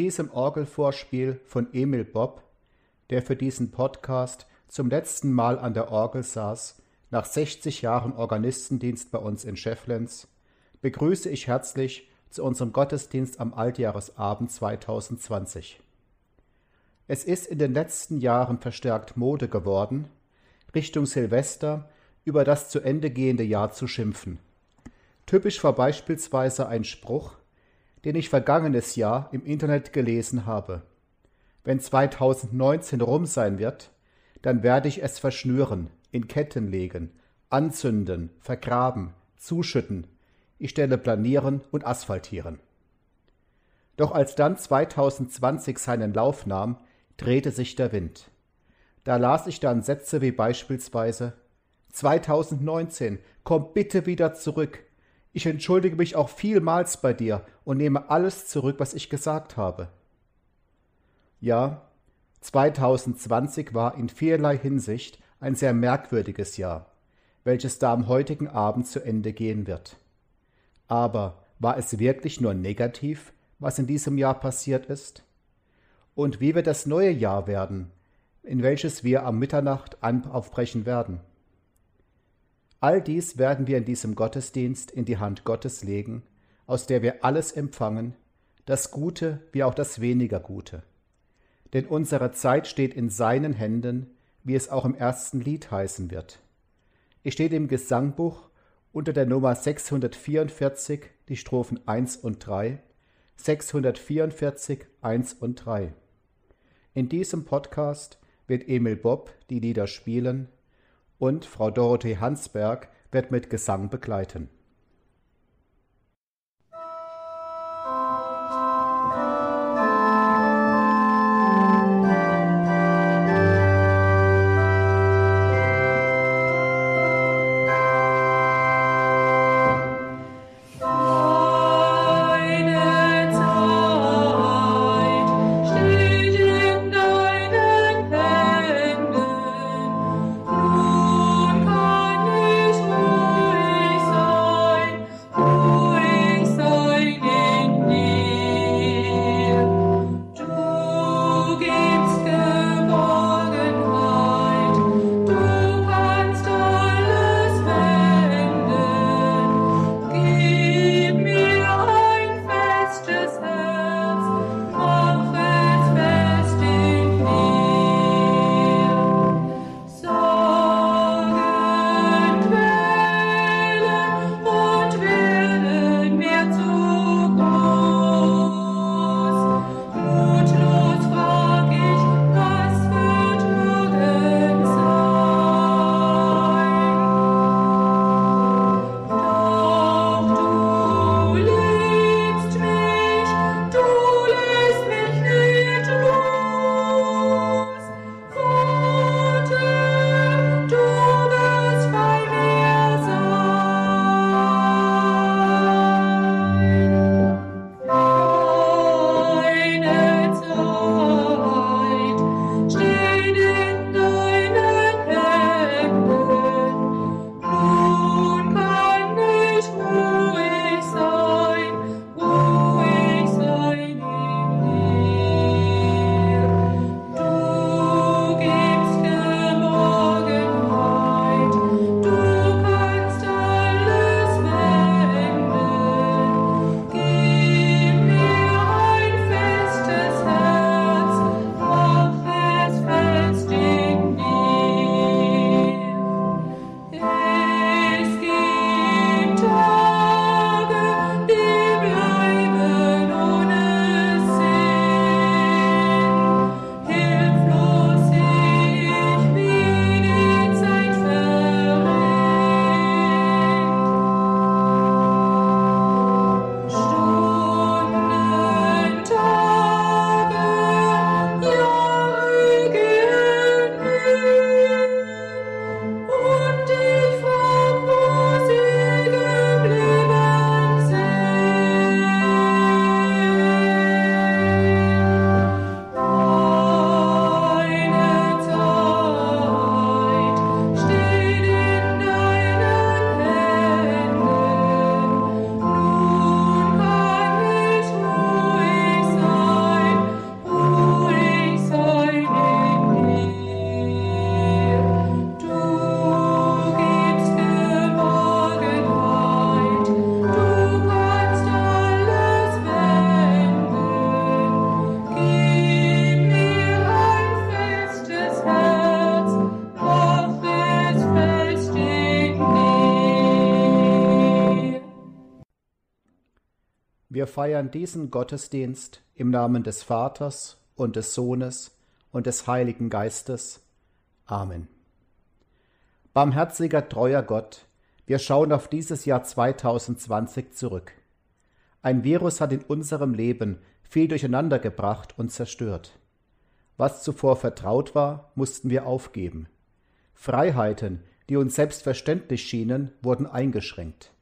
diesem Orgelvorspiel von Emil Bob, der für diesen Podcast zum letzten Mal an der Orgel saß, nach 60 Jahren Organistendienst bei uns in Schefflens, begrüße ich herzlich zu unserem Gottesdienst am Altjahresabend 2020. Es ist in den letzten Jahren verstärkt Mode geworden, Richtung Silvester über das zu Ende gehende Jahr zu schimpfen. Typisch war beispielsweise ein Spruch, den ich vergangenes Jahr im Internet gelesen habe. Wenn 2019 rum sein wird, dann werde ich es verschnüren, in Ketten legen, anzünden, vergraben, zuschütten, ich stelle planieren und asphaltieren. Doch als dann 2020 seinen Lauf nahm, drehte sich der Wind. Da las ich dann Sätze wie beispielsweise 2019, komm bitte wieder zurück. Ich entschuldige mich auch vielmals bei dir und nehme alles zurück, was ich gesagt habe. Ja, 2020 war in vielerlei Hinsicht ein sehr merkwürdiges Jahr, welches da am heutigen Abend zu Ende gehen wird. Aber war es wirklich nur negativ, was in diesem Jahr passiert ist? Und wie wird das neue Jahr werden, in welches wir am Mitternacht aufbrechen werden? All dies werden wir in diesem Gottesdienst in die Hand Gottes legen, aus der wir alles empfangen, das Gute wie auch das weniger Gute. Denn unsere Zeit steht in seinen Händen, wie es auch im ersten Lied heißen wird. Es steht im Gesangbuch unter der Nummer 644 die Strophen 1 und 3, 644 1 und 3. In diesem Podcast wird Emil Bob die Lieder spielen und Frau Dorothee Hansberg wird mit Gesang begleiten. Feiern diesen Gottesdienst im Namen des Vaters und des Sohnes und des Heiligen Geistes. Amen. Barmherziger, treuer Gott, wir schauen auf dieses Jahr 2020 zurück. Ein Virus hat in unserem Leben viel durcheinander gebracht und zerstört. Was zuvor vertraut war, mussten wir aufgeben. Freiheiten, die uns selbstverständlich schienen, wurden eingeschränkt.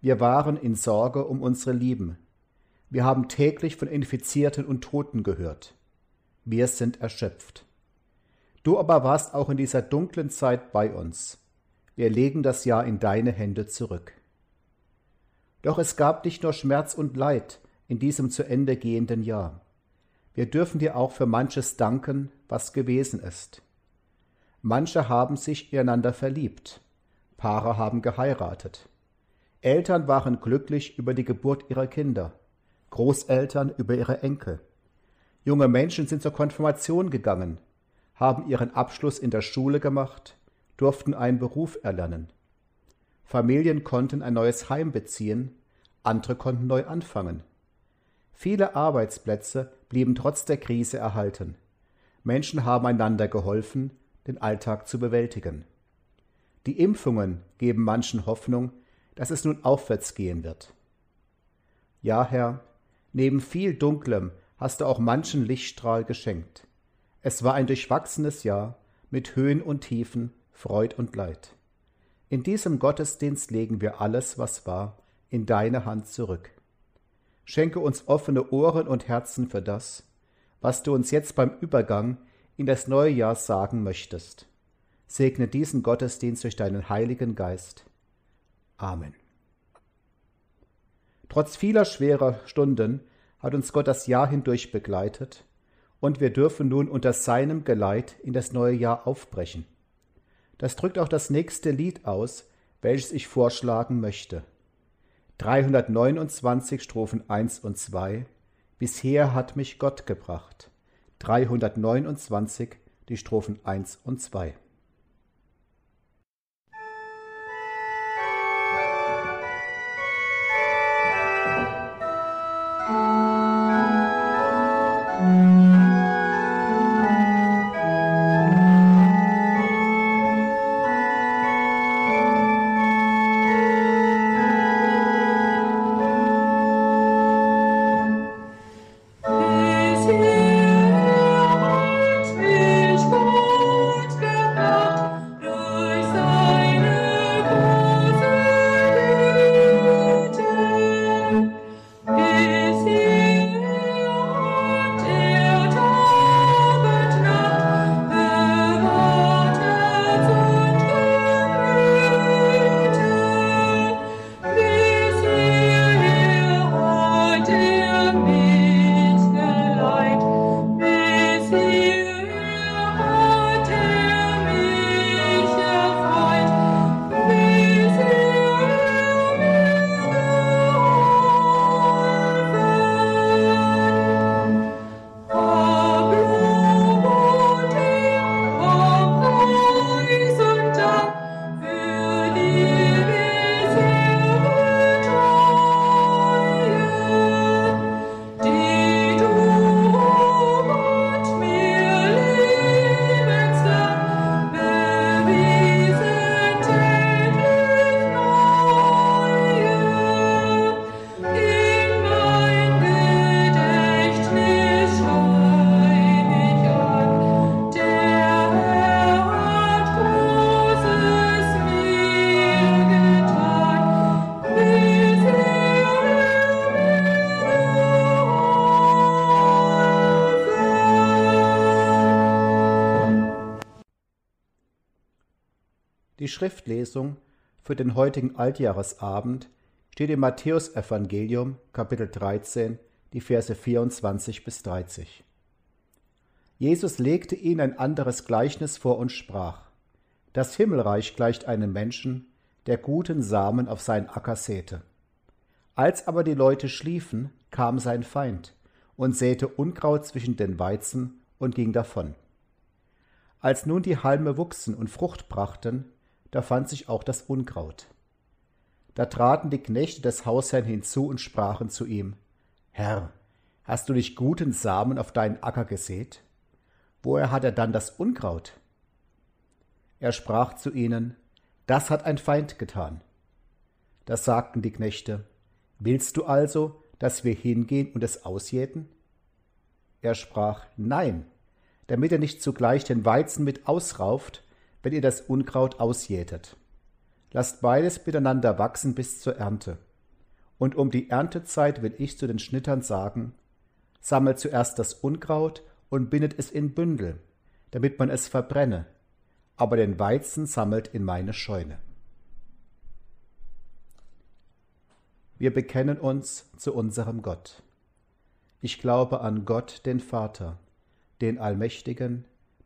Wir waren in Sorge um unsere Lieben. Wir haben täglich von Infizierten und Toten gehört. Wir sind erschöpft. Du aber warst auch in dieser dunklen Zeit bei uns. Wir legen das Jahr in deine Hände zurück. Doch es gab nicht nur Schmerz und Leid in diesem zu Ende gehenden Jahr. Wir dürfen dir auch für manches danken, was gewesen ist. Manche haben sich ineinander verliebt, Paare haben geheiratet. Eltern waren glücklich über die Geburt ihrer Kinder, Großeltern über ihre Enkel. Junge Menschen sind zur Konfirmation gegangen, haben ihren Abschluss in der Schule gemacht, durften einen Beruf erlernen. Familien konnten ein neues Heim beziehen, andere konnten neu anfangen. Viele Arbeitsplätze blieben trotz der Krise erhalten. Menschen haben einander geholfen, den Alltag zu bewältigen. Die Impfungen geben manchen Hoffnung, dass es nun aufwärts gehen wird. Ja, Herr, neben viel Dunklem hast du auch manchen Lichtstrahl geschenkt. Es war ein durchwachsenes Jahr mit Höhen und Tiefen, Freud und Leid. In diesem Gottesdienst legen wir alles, was war, in deine Hand zurück. Schenke uns offene Ohren und Herzen für das, was du uns jetzt beim Übergang in das neue Jahr sagen möchtest. Segne diesen Gottesdienst durch deinen Heiligen Geist. Amen. Trotz vieler schwerer Stunden hat uns Gott das Jahr hindurch begleitet, und wir dürfen nun unter seinem Geleit in das neue Jahr aufbrechen. Das drückt auch das nächste Lied aus, welches ich vorschlagen möchte. 329 Strophen 1 und 2 Bisher hat mich Gott gebracht. 329 die Strophen 1 und 2. Schriftlesung für den heutigen Altjahresabend steht im Matthäusevangelium Kapitel 13, die Verse 24 bis 30. Jesus legte ihnen ein anderes Gleichnis vor und sprach: Das Himmelreich gleicht einem Menschen, der guten Samen auf seinen Acker säte. Als aber die Leute schliefen, kam sein Feind und säte Unkraut zwischen den Weizen und ging davon. Als nun die Halme wuchsen und Frucht brachten, da fand sich auch das Unkraut. Da traten die Knechte des Hausherrn hinzu und sprachen zu ihm, Herr, hast du nicht guten Samen auf deinen Acker gesät? Woher hat er dann das Unkraut? Er sprach zu ihnen, Das hat ein Feind getan. Da sagten die Knechte, Willst du also, dass wir hingehen und es ausjäten? Er sprach, Nein, damit er nicht zugleich den Weizen mit ausrauft, wenn ihr das Unkraut ausjätet. Lasst beides miteinander wachsen bis zur Ernte. Und um die Erntezeit will ich zu den Schnittern sagen, sammelt zuerst das Unkraut und bindet es in Bündel, damit man es verbrenne, aber den Weizen sammelt in meine Scheune. Wir bekennen uns zu unserem Gott. Ich glaube an Gott, den Vater, den Allmächtigen,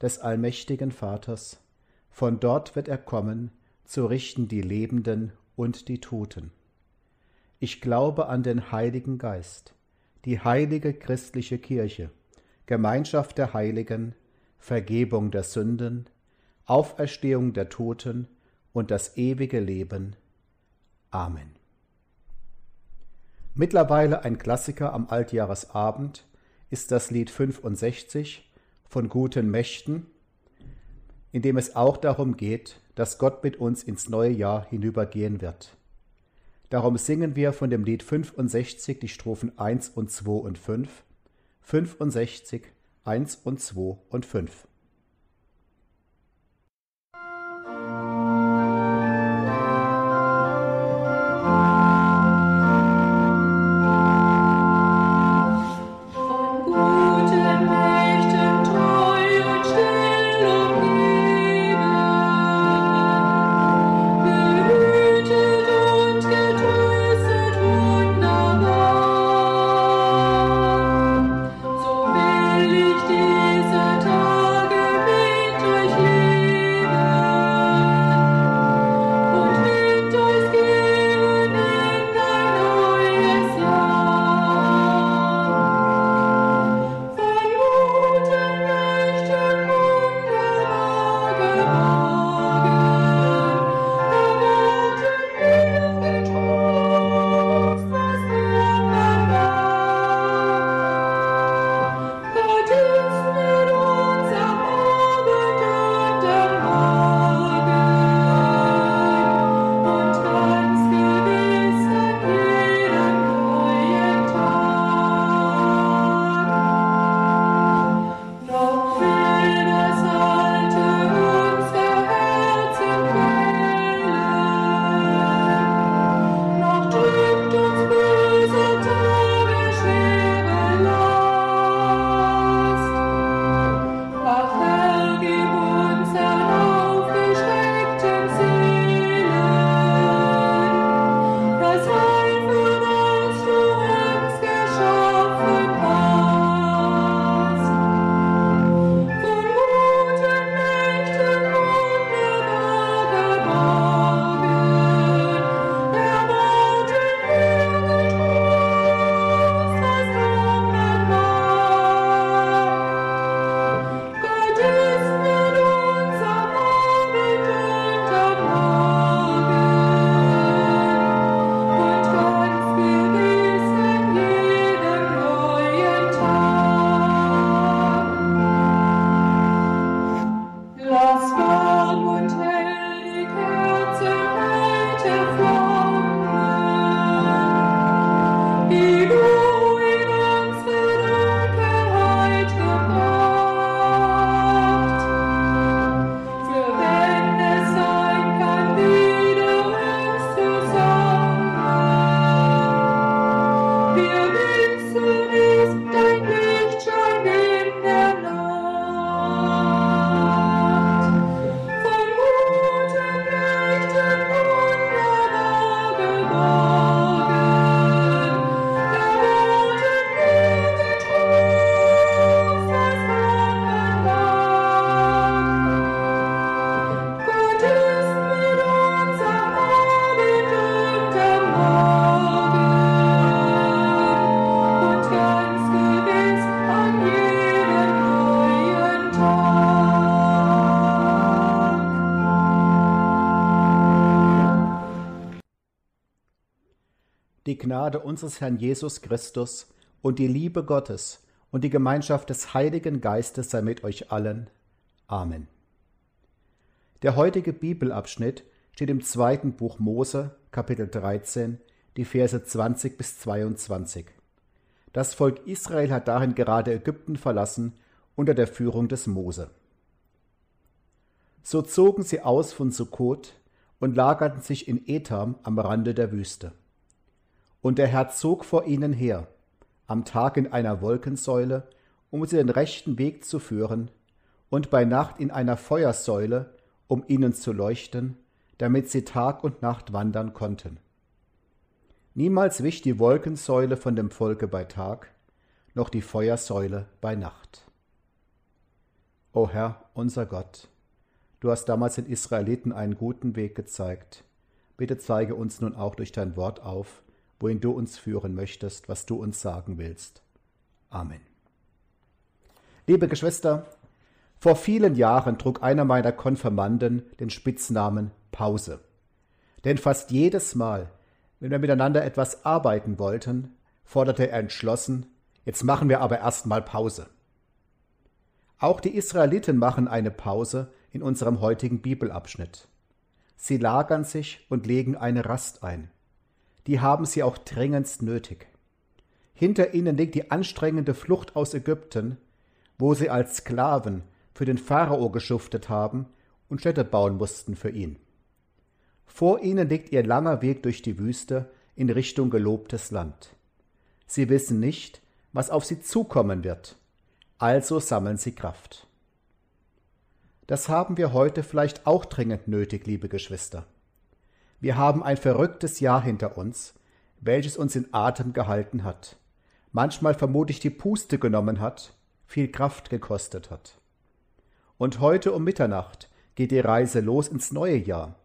des allmächtigen Vaters, von dort wird er kommen, zu richten die Lebenden und die Toten. Ich glaube an den Heiligen Geist, die heilige christliche Kirche, Gemeinschaft der Heiligen, Vergebung der Sünden, Auferstehung der Toten und das ewige Leben. Amen. Mittlerweile ein Klassiker am Altjahresabend ist das Lied 65 von guten Mächten, in dem es auch darum geht, dass Gott mit uns ins neue Jahr hinübergehen wird. Darum singen wir von dem Lied 65 die Strophen 1 und 2 und 5, 65, 1 und 2 und 5. Gnade unseres Herrn Jesus Christus und die Liebe Gottes und die Gemeinschaft des Heiligen Geistes sei mit euch allen. Amen. Der heutige Bibelabschnitt steht im zweiten Buch Mose, Kapitel 13, die Verse 20 bis 22. Das Volk Israel hat darin gerade Ägypten verlassen unter der Führung des Mose. So zogen sie aus von Sukkot und lagerten sich in Etam am Rande der Wüste. Und der Herr zog vor ihnen her, am Tag in einer Wolkensäule, um sie den rechten Weg zu führen, und bei Nacht in einer Feuersäule, um ihnen zu leuchten, damit sie Tag und Nacht wandern konnten. Niemals wich die Wolkensäule von dem Volke bei Tag, noch die Feuersäule bei Nacht. O Herr, unser Gott, du hast damals den Israeliten einen guten Weg gezeigt. Bitte zeige uns nun auch durch dein Wort auf, wohin du uns führen möchtest, was du uns sagen willst. Amen. Liebe Geschwister, vor vielen Jahren trug einer meiner Konfirmanden den Spitznamen Pause. Denn fast jedes Mal, wenn wir miteinander etwas arbeiten wollten, forderte er entschlossen, jetzt machen wir aber erstmal Pause. Auch die Israeliten machen eine Pause in unserem heutigen Bibelabschnitt. Sie lagern sich und legen eine Rast ein die haben sie auch dringendst nötig. Hinter ihnen liegt die anstrengende Flucht aus Ägypten, wo sie als Sklaven für den Pharao geschuftet haben und Städte bauen mussten für ihn. Vor ihnen liegt ihr langer Weg durch die Wüste in Richtung gelobtes Land. Sie wissen nicht, was auf sie zukommen wird, also sammeln sie Kraft. Das haben wir heute vielleicht auch dringend nötig, liebe Geschwister. Wir haben ein verrücktes Jahr hinter uns, welches uns in Atem gehalten hat, manchmal vermutlich die Puste genommen hat, viel Kraft gekostet hat. Und heute um Mitternacht geht die Reise los ins neue Jahr,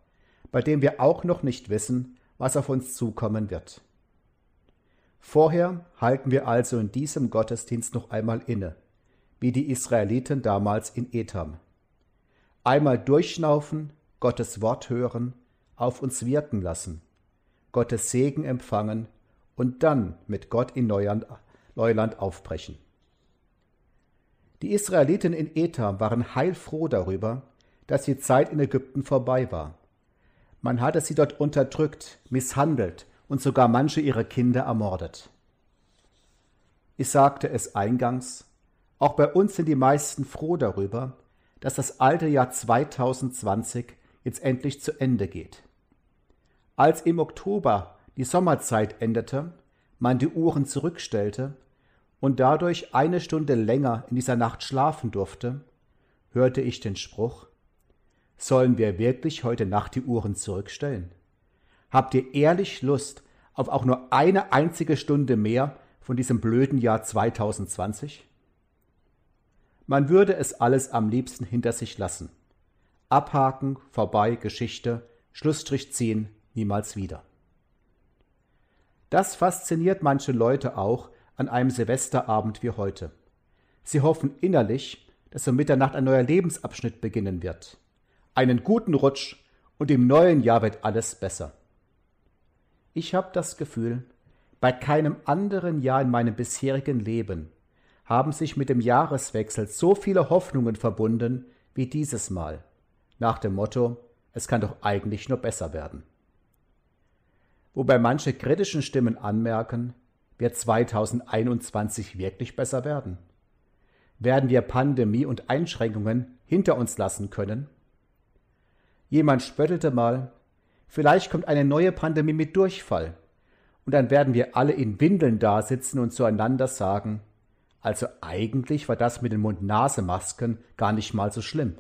bei dem wir auch noch nicht wissen, was auf uns zukommen wird. Vorher halten wir also in diesem Gottesdienst noch einmal inne, wie die Israeliten damals in Etam. Einmal durchschnaufen, Gottes Wort hören auf uns wirken lassen, Gottes Segen empfangen und dann mit Gott in Neuland, Neuland aufbrechen. Die Israeliten in Etam waren heilfroh darüber, dass die Zeit in Ägypten vorbei war. Man hatte sie dort unterdrückt, misshandelt und sogar manche ihrer Kinder ermordet. Ich sagte es eingangs, auch bei uns sind die meisten froh darüber, dass das alte Jahr 2020 jetzt endlich zu Ende geht. Als im Oktober die Sommerzeit endete, man die Uhren zurückstellte und dadurch eine Stunde länger in dieser Nacht schlafen durfte, hörte ich den Spruch Sollen wir wirklich heute Nacht die Uhren zurückstellen? Habt ihr ehrlich Lust auf auch nur eine einzige Stunde mehr von diesem blöden Jahr 2020? Man würde es alles am liebsten hinter sich lassen. Abhaken, vorbei, Geschichte, Schlussstrich ziehen, niemals wieder. Das fasziniert manche Leute auch an einem Silvesterabend wie heute. Sie hoffen innerlich, dass um Mitternacht ein neuer Lebensabschnitt beginnen wird. Einen guten Rutsch und im neuen Jahr wird alles besser. Ich habe das Gefühl, bei keinem anderen Jahr in meinem bisherigen Leben haben sich mit dem Jahreswechsel so viele Hoffnungen verbunden wie dieses Mal, nach dem Motto, es kann doch eigentlich nur besser werden wobei manche kritischen Stimmen anmerken, wird 2021 wirklich besser werden? Werden wir Pandemie und Einschränkungen hinter uns lassen können? Jemand spöttelte mal, vielleicht kommt eine neue Pandemie mit Durchfall, und dann werden wir alle in Windeln dasitzen und zueinander sagen, also eigentlich war das mit den Mund-Nase-Masken gar nicht mal so schlimm.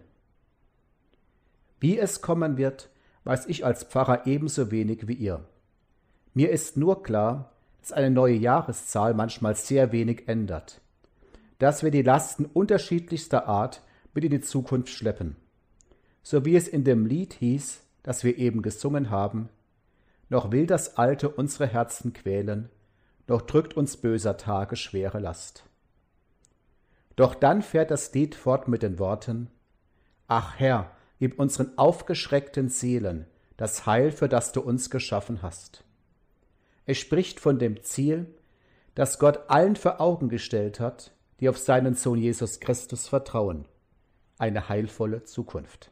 Wie es kommen wird, weiß ich als Pfarrer ebenso wenig wie ihr. Mir ist nur klar, dass eine neue Jahreszahl manchmal sehr wenig ändert. Dass wir die Lasten unterschiedlichster Art mit in die Zukunft schleppen. So wie es in dem Lied hieß, das wir eben gesungen haben, noch will das Alte unsere Herzen quälen, noch drückt uns böser Tage schwere Last. Doch dann fährt das Lied fort mit den Worten Ach Herr, gib unseren aufgeschreckten Seelen das Heil, für das du uns geschaffen hast. Es spricht von dem Ziel, das Gott allen vor Augen gestellt hat, die auf seinen Sohn Jesus Christus vertrauen. Eine heilvolle Zukunft.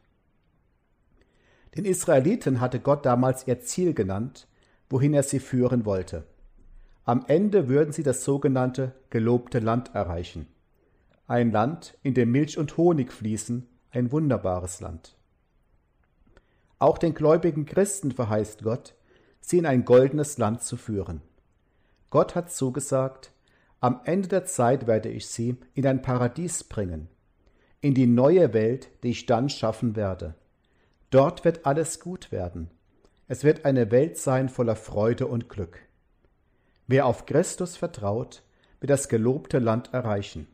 Den Israeliten hatte Gott damals ihr Ziel genannt, wohin er sie führen wollte. Am Ende würden sie das sogenannte gelobte Land erreichen. Ein Land, in dem Milch und Honig fließen, ein wunderbares Land. Auch den gläubigen Christen verheißt Gott, sie in ein goldenes Land zu führen. Gott hat zugesagt, am Ende der Zeit werde ich sie in ein Paradies bringen, in die neue Welt, die ich dann schaffen werde. Dort wird alles gut werden. Es wird eine Welt sein voller Freude und Glück. Wer auf Christus vertraut, wird das gelobte Land erreichen.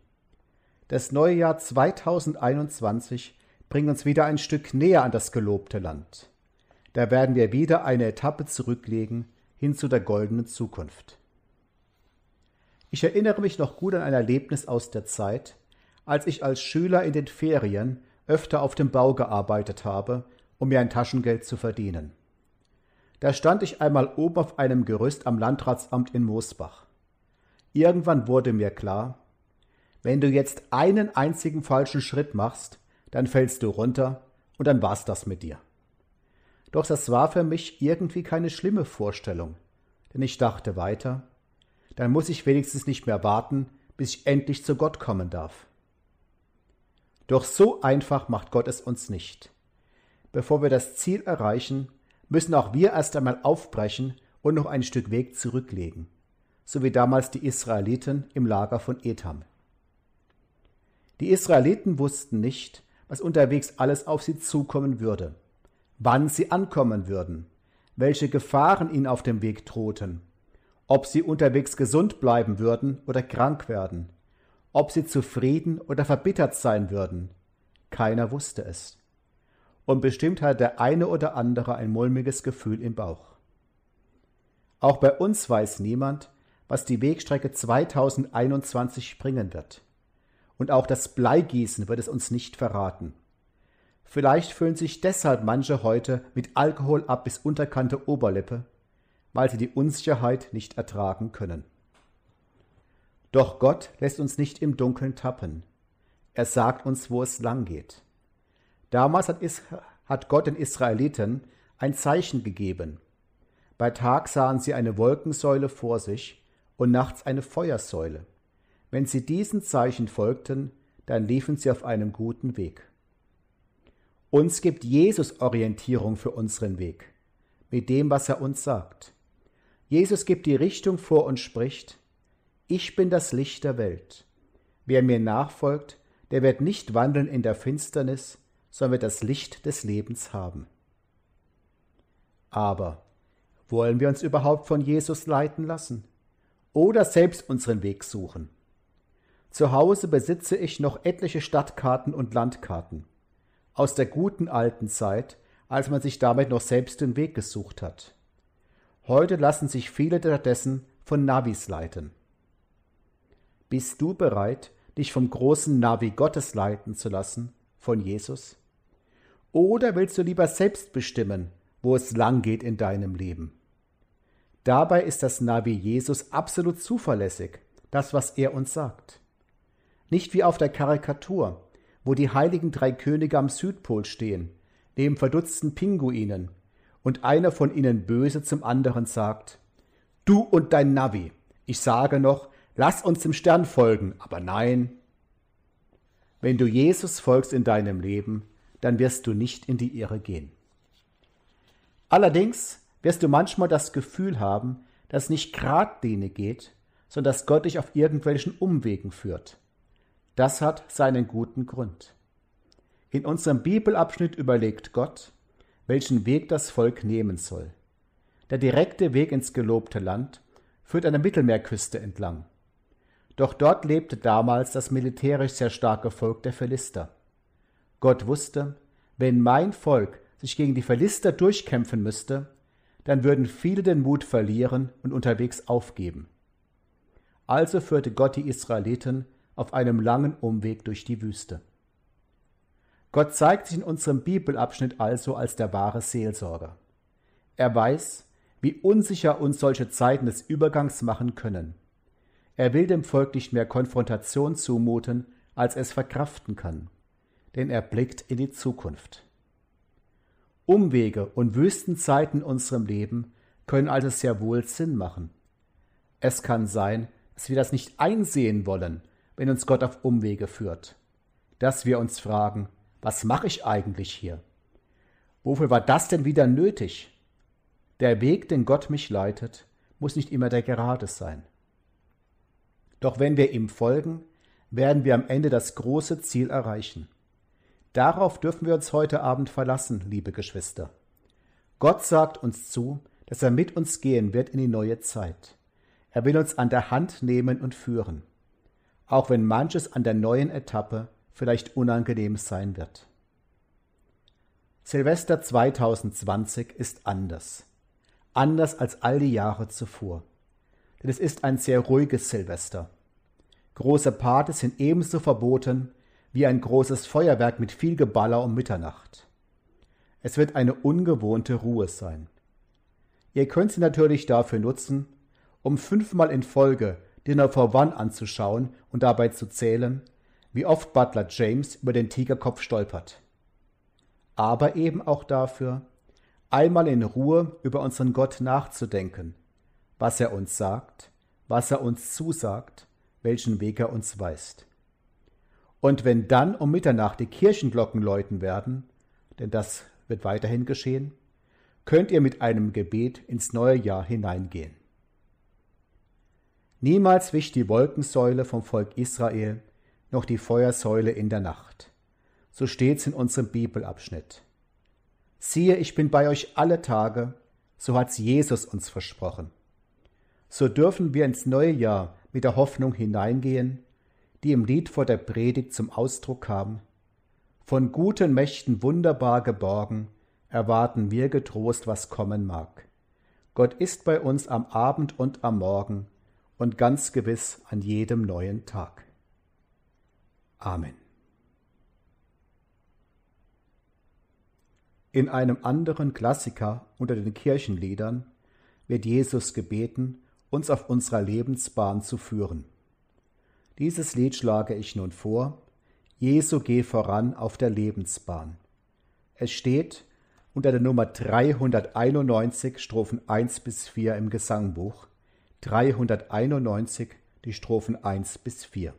Das neue Jahr 2021 bringt uns wieder ein Stück näher an das gelobte Land. Da werden wir wieder eine Etappe zurücklegen hin zu der goldenen Zukunft. Ich erinnere mich noch gut an ein Erlebnis aus der Zeit, als ich als Schüler in den Ferien öfter auf dem Bau gearbeitet habe, um mir ein Taschengeld zu verdienen. Da stand ich einmal oben auf einem Gerüst am Landratsamt in Moosbach. Irgendwann wurde mir klar, wenn du jetzt einen einzigen falschen Schritt machst, dann fällst du runter und dann war's das mit dir. Doch das war für mich irgendwie keine schlimme Vorstellung, denn ich dachte weiter, dann muss ich wenigstens nicht mehr warten, bis ich endlich zu Gott kommen darf. Doch so einfach macht Gott es uns nicht. Bevor wir das Ziel erreichen, müssen auch wir erst einmal aufbrechen und noch ein Stück Weg zurücklegen, so wie damals die Israeliten im Lager von Etham. Die Israeliten wussten nicht, was unterwegs alles auf sie zukommen würde, wann sie ankommen würden, welche Gefahren ihnen auf dem Weg drohten, ob sie unterwegs gesund bleiben würden oder krank werden, ob sie zufrieden oder verbittert sein würden. Keiner wusste es. Und bestimmt hatte der eine oder andere ein mulmiges Gefühl im Bauch. Auch bei uns weiß niemand, was die Wegstrecke 2021 bringen wird und auch das Bleigießen wird es uns nicht verraten. Vielleicht füllen sich deshalb manche heute mit Alkohol ab bis unterkante Oberlippe, weil sie die Unsicherheit nicht ertragen können. Doch Gott lässt uns nicht im Dunkeln tappen. Er sagt uns, wo es lang geht. Damals hat, hat Gott den Israeliten ein Zeichen gegeben. Bei Tag sahen sie eine Wolkensäule vor sich und nachts eine Feuersäule. Wenn sie diesen Zeichen folgten, dann liefen sie auf einem guten Weg. Uns gibt Jesus Orientierung für unseren Weg, mit dem, was er uns sagt. Jesus gibt die Richtung vor und spricht, ich bin das Licht der Welt. Wer mir nachfolgt, der wird nicht wandeln in der Finsternis, sondern wird das Licht des Lebens haben. Aber wollen wir uns überhaupt von Jesus leiten lassen oder selbst unseren Weg suchen? Zu Hause besitze ich noch etliche Stadtkarten und Landkarten. Aus der guten alten Zeit, als man sich damit noch selbst den Weg gesucht hat. Heute lassen sich viele stattdessen von Navis leiten. Bist du bereit, dich vom großen Navi Gottes leiten zu lassen, von Jesus? Oder willst du lieber selbst bestimmen, wo es lang geht in deinem Leben? Dabei ist das Navi Jesus absolut zuverlässig, das, was er uns sagt. Nicht wie auf der Karikatur, wo die heiligen drei Könige am Südpol stehen, neben verdutzten Pinguinen, und einer von ihnen böse zum anderen sagt, Du und dein Navi, ich sage noch, lass uns dem Stern folgen, aber nein. Wenn du Jesus folgst in deinem Leben, dann wirst du nicht in die Irre gehen. Allerdings wirst du manchmal das Gefühl haben, dass nicht geradlinig geht, sondern dass Gott dich auf irgendwelchen Umwegen führt. Das hat seinen guten Grund. In unserem Bibelabschnitt überlegt Gott, welchen Weg das Volk nehmen soll. Der direkte Weg ins gelobte Land führt an der Mittelmeerküste entlang. Doch dort lebte damals das militärisch sehr starke Volk der Philister. Gott wusste, wenn mein Volk sich gegen die Philister durchkämpfen müsste, dann würden viele den Mut verlieren und unterwegs aufgeben. Also führte Gott die Israeliten auf einem langen Umweg durch die Wüste. Gott zeigt sich in unserem Bibelabschnitt also als der wahre Seelsorger. Er weiß, wie unsicher uns solche Zeiten des Übergangs machen können. Er will dem Volk nicht mehr Konfrontation zumuten, als es verkraften kann, denn er blickt in die Zukunft. Umwege und Wüstenzeiten in unserem Leben können also sehr wohl Sinn machen. Es kann sein, dass wir das nicht einsehen wollen, wenn uns Gott auf Umwege führt, dass wir uns fragen, was mache ich eigentlich hier? Wofür war das denn wieder nötig? Der Weg, den Gott mich leitet, muss nicht immer der gerade sein. Doch wenn wir ihm folgen, werden wir am Ende das große Ziel erreichen. Darauf dürfen wir uns heute Abend verlassen, liebe Geschwister. Gott sagt uns zu, dass er mit uns gehen wird in die neue Zeit. Er will uns an der Hand nehmen und führen, auch wenn manches an der neuen Etappe vielleicht unangenehm sein wird. Silvester 2020 ist anders. Anders als all die Jahre zuvor. Denn es ist ein sehr ruhiges Silvester. Große Partys sind ebenso verboten wie ein großes Feuerwerk mit viel Geballer um Mitternacht. Es wird eine ungewohnte Ruhe sein. Ihr könnt sie natürlich dafür nutzen, um fünfmal in Folge Dinner for One anzuschauen und dabei zu zählen, wie oft Butler James über den Tigerkopf stolpert. Aber eben auch dafür, einmal in Ruhe über unseren Gott nachzudenken, was er uns sagt, was er uns zusagt, welchen Weg er uns weist. Und wenn dann um Mitternacht die Kirchenglocken läuten werden, denn das wird weiterhin geschehen, könnt ihr mit einem Gebet ins neue Jahr hineingehen. Niemals wich die Wolkensäule vom Volk Israel noch die Feuersäule in der Nacht. So steht's in unserem Bibelabschnitt. Siehe, ich bin bei euch alle Tage, so hat's Jesus uns versprochen. So dürfen wir ins neue Jahr mit der Hoffnung hineingehen, die im Lied vor der Predigt zum Ausdruck kam. Von guten Mächten wunderbar geborgen, erwarten wir getrost, was kommen mag. Gott ist bei uns am Abend und am Morgen und ganz gewiss an jedem neuen Tag. Amen. In einem anderen Klassiker unter den Kirchenliedern wird Jesus gebeten, uns auf unserer Lebensbahn zu führen. Dieses Lied schlage ich nun vor. Jesu geh voran auf der Lebensbahn. Es steht unter der Nummer 391 Strophen 1 bis 4 im Gesangbuch. 391 die Strophen 1 bis 4.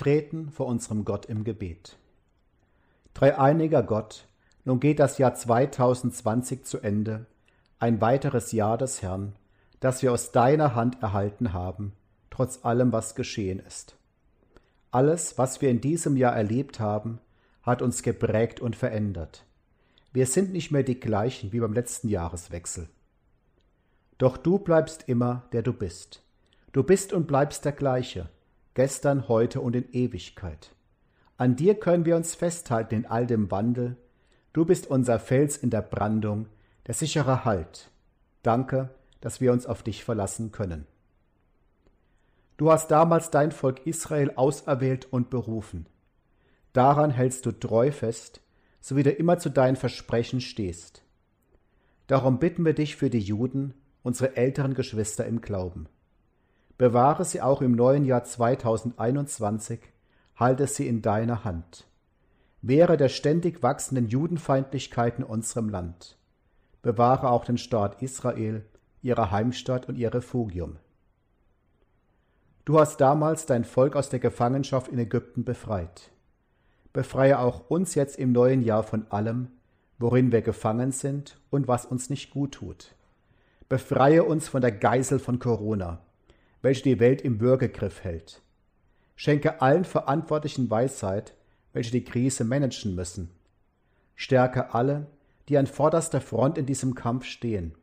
treten vor unserem Gott im Gebet. Dreieiniger Gott, nun geht das Jahr 2020 zu Ende, ein weiteres Jahr des Herrn, das wir aus deiner Hand erhalten haben, trotz allem, was geschehen ist. Alles, was wir in diesem Jahr erlebt haben, hat uns geprägt und verändert. Wir sind nicht mehr die gleichen wie beim letzten Jahreswechsel. Doch du bleibst immer, der du bist. Du bist und bleibst der gleiche, gestern, heute und in Ewigkeit. An dir können wir uns festhalten in all dem Wandel. Du bist unser Fels in der Brandung, der sichere Halt. Danke, dass wir uns auf dich verlassen können. Du hast damals dein Volk Israel auserwählt und berufen. Daran hältst du treu fest, so wie du immer zu deinen Versprechen stehst. Darum bitten wir dich für die Juden, unsere älteren Geschwister im Glauben. Bewahre sie auch im neuen Jahr 2021, halte sie in deiner Hand. Wehre der ständig wachsenden Judenfeindlichkeit in unserem Land. Bewahre auch den Staat Israel, ihre Heimstatt und ihr Refugium. Du hast damals dein Volk aus der Gefangenschaft in Ägypten befreit. Befreie auch uns jetzt im neuen Jahr von allem, worin wir gefangen sind und was uns nicht gut tut. Befreie uns von der Geisel von Corona welche die Welt im Würgegriff hält. Schenke allen Verantwortlichen Weisheit, welche die Krise managen müssen. Stärke alle, die an vorderster Front in diesem Kampf stehen.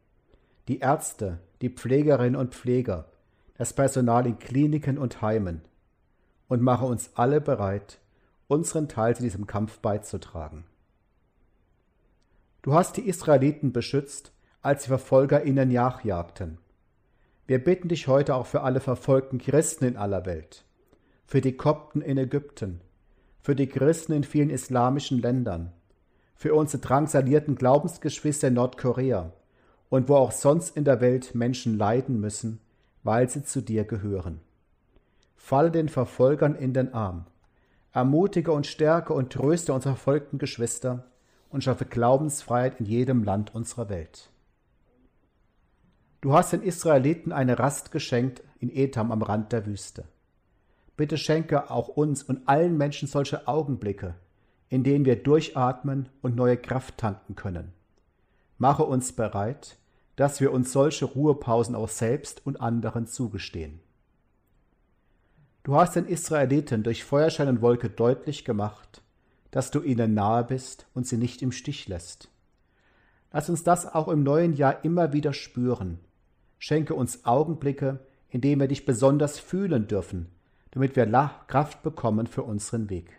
Die Ärzte, die Pflegerinnen und Pfleger, das Personal in Kliniken und Heimen. Und mache uns alle bereit, unseren Teil zu diesem Kampf beizutragen. Du hast die Israeliten beschützt, als die Verfolger ihnen nachjagten. Wir bitten dich heute auch für alle verfolgten Christen in aller Welt, für die Kopten in Ägypten, für die Christen in vielen islamischen Ländern, für unsere drangsalierten Glaubensgeschwister in Nordkorea und wo auch sonst in der Welt Menschen leiden müssen, weil sie zu dir gehören. Falle den Verfolgern in den Arm, ermutige und stärke und tröste unsere verfolgten Geschwister und schaffe Glaubensfreiheit in jedem Land unserer Welt. Du hast den Israeliten eine Rast geschenkt in Etam am Rand der Wüste. Bitte schenke auch uns und allen Menschen solche Augenblicke, in denen wir durchatmen und neue Kraft tanken können. Mache uns bereit, dass wir uns solche Ruhepausen auch selbst und anderen zugestehen. Du hast den Israeliten durch Feuerschein und Wolke deutlich gemacht, dass du ihnen nahe bist und sie nicht im Stich lässt. Lass uns das auch im neuen Jahr immer wieder spüren Schenke uns Augenblicke, in denen wir dich besonders fühlen dürfen, damit wir Kraft bekommen für unseren Weg.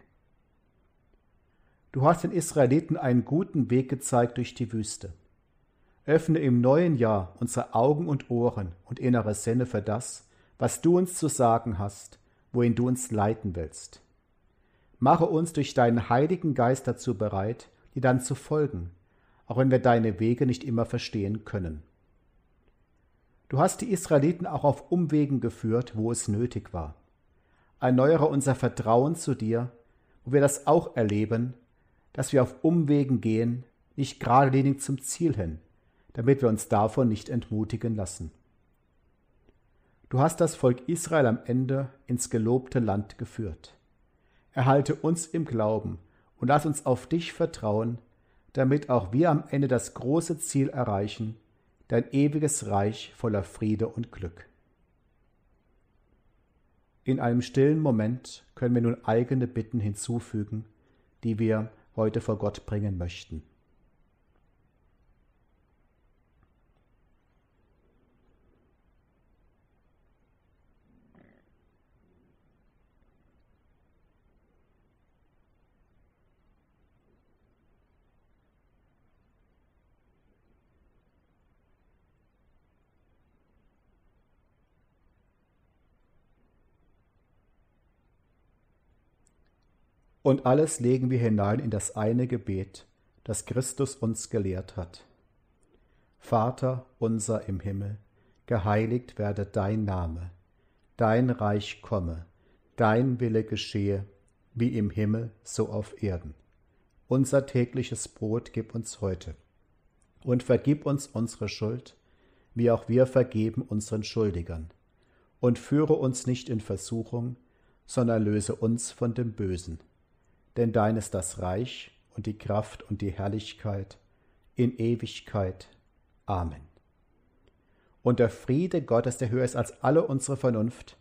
Du hast den Israeliten einen guten Weg gezeigt durch die Wüste. Öffne im neuen Jahr unsere Augen und Ohren und innere Sinne für das, was du uns zu sagen hast, wohin du uns leiten willst. Mache uns durch deinen Heiligen Geist dazu bereit, dir dann zu folgen, auch wenn wir deine Wege nicht immer verstehen können. Du hast die Israeliten auch auf Umwegen geführt, wo es nötig war. Erneuere unser Vertrauen zu dir, wo wir das auch erleben, dass wir auf Umwegen gehen, nicht geradlinig zum Ziel hin, damit wir uns davon nicht entmutigen lassen. Du hast das Volk Israel am Ende ins gelobte Land geführt. Erhalte uns im Glauben und lass uns auf dich vertrauen, damit auch wir am Ende das große Ziel erreichen, dein ewiges Reich voller Friede und Glück. In einem stillen Moment können wir nun eigene Bitten hinzufügen, die wir heute vor Gott bringen möchten. Und alles legen wir hinein in das eine Gebet, das Christus uns gelehrt hat. Vater unser im Himmel, geheiligt werde dein Name, dein Reich komme, dein Wille geschehe, wie im Himmel so auf Erden. Unser tägliches Brot gib uns heute und vergib uns unsere Schuld, wie auch wir vergeben unseren Schuldigern. Und führe uns nicht in Versuchung, sondern löse uns von dem Bösen. Denn dein ist das Reich und die Kraft und die Herrlichkeit in Ewigkeit. Amen. Und der Friede Gottes, der höher ist als alle unsere Vernunft,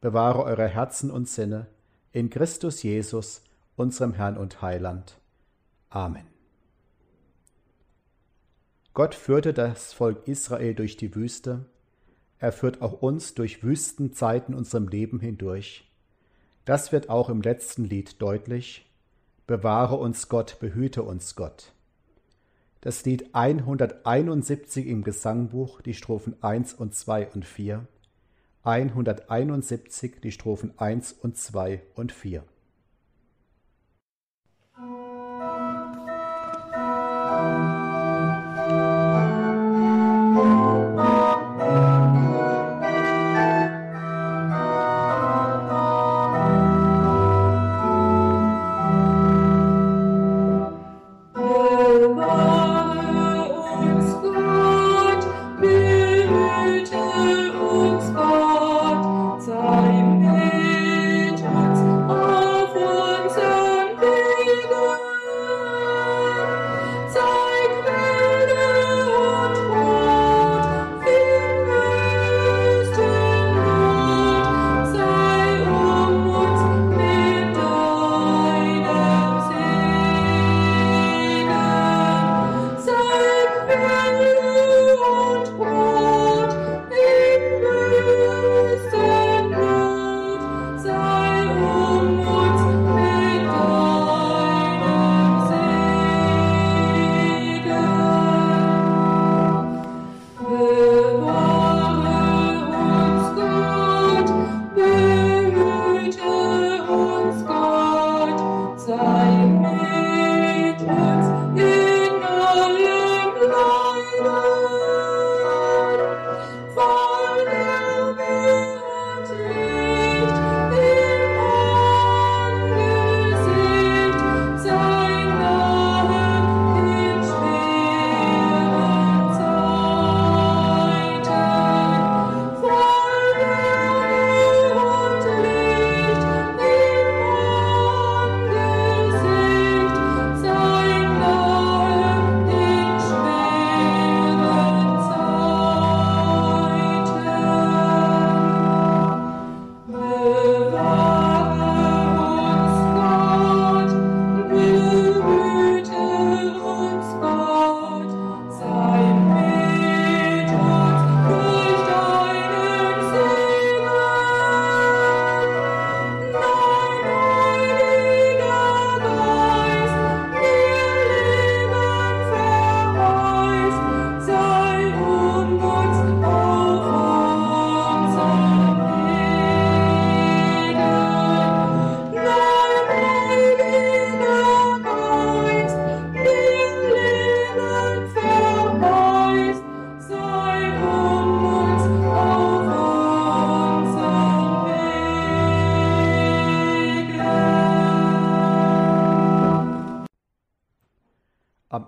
bewahre eure Herzen und Sinne in Christus Jesus, unserem Herrn und Heiland. Amen. Gott führte das Volk Israel durch die Wüste, er führt auch uns durch Wüstenzeiten unserem Leben hindurch. Das wird auch im letzten Lied deutlich. Bewahre uns Gott, behüte uns Gott. Das Lied 171 im Gesangbuch, die Strophen 1 und 2 und 4. 171 die Strophen 1 und 2 und 4.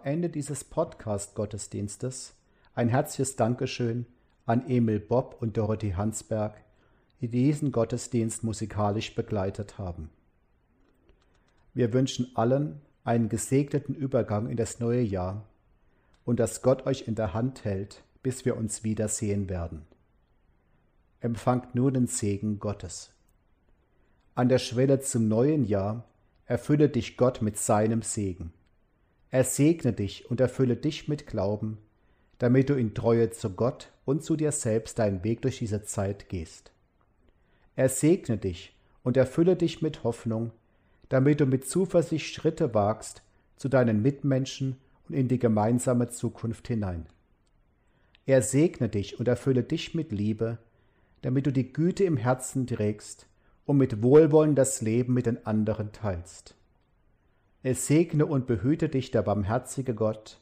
Ende dieses Podcast-Gottesdienstes ein herzliches Dankeschön an Emil Bob und Dorothy Hansberg, die diesen Gottesdienst musikalisch begleitet haben. Wir wünschen allen einen gesegneten Übergang in das neue Jahr und dass Gott euch in der Hand hält, bis wir uns wiedersehen werden. Empfangt nun den Segen Gottes. An der Schwelle zum neuen Jahr erfülle dich Gott mit seinem Segen. Er segne dich und erfülle dich mit Glauben, damit du in Treue zu Gott und zu dir selbst deinen Weg durch diese Zeit gehst. Er segne dich und erfülle dich mit Hoffnung, damit du mit Zuversicht Schritte wagst zu deinen Mitmenschen und in die gemeinsame Zukunft hinein. Er segne dich und erfülle dich mit Liebe, damit du die Güte im Herzen trägst und mit Wohlwollen das Leben mit den anderen teilst. Es segne und behüte dich der barmherzige Gott,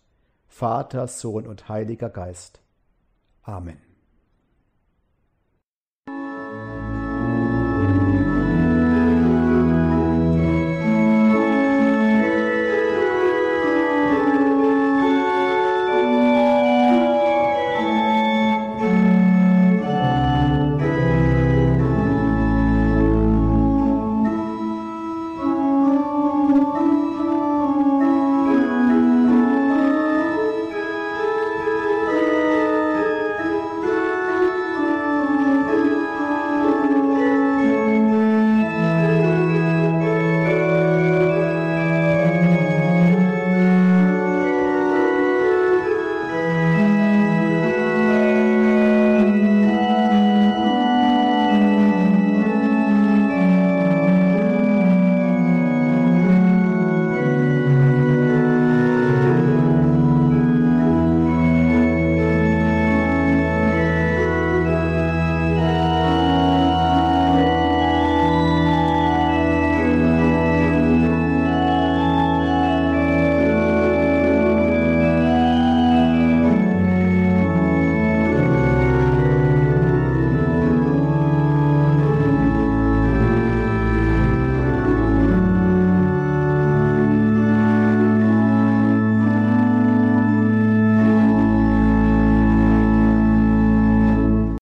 Vater, Sohn und Heiliger Geist. Amen.